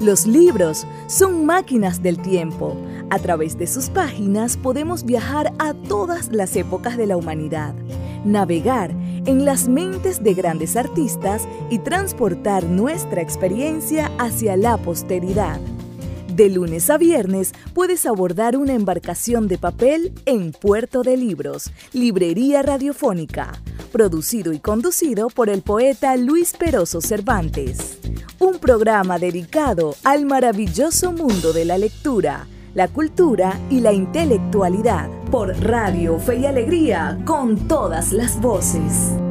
Los libros son máquinas del tiempo. A través de sus páginas podemos viajar a todas las épocas de la humanidad, navegar en las mentes de grandes artistas y transportar nuestra experiencia hacia la posteridad. De lunes a viernes puedes abordar una embarcación de papel en Puerto de Libros, Librería Radiofónica, producido y conducido por el poeta Luis Peroso Cervantes un programa dedicado al maravilloso mundo de la lectura, la cultura y la intelectualidad, por Radio Fe y Alegría, con todas las voces.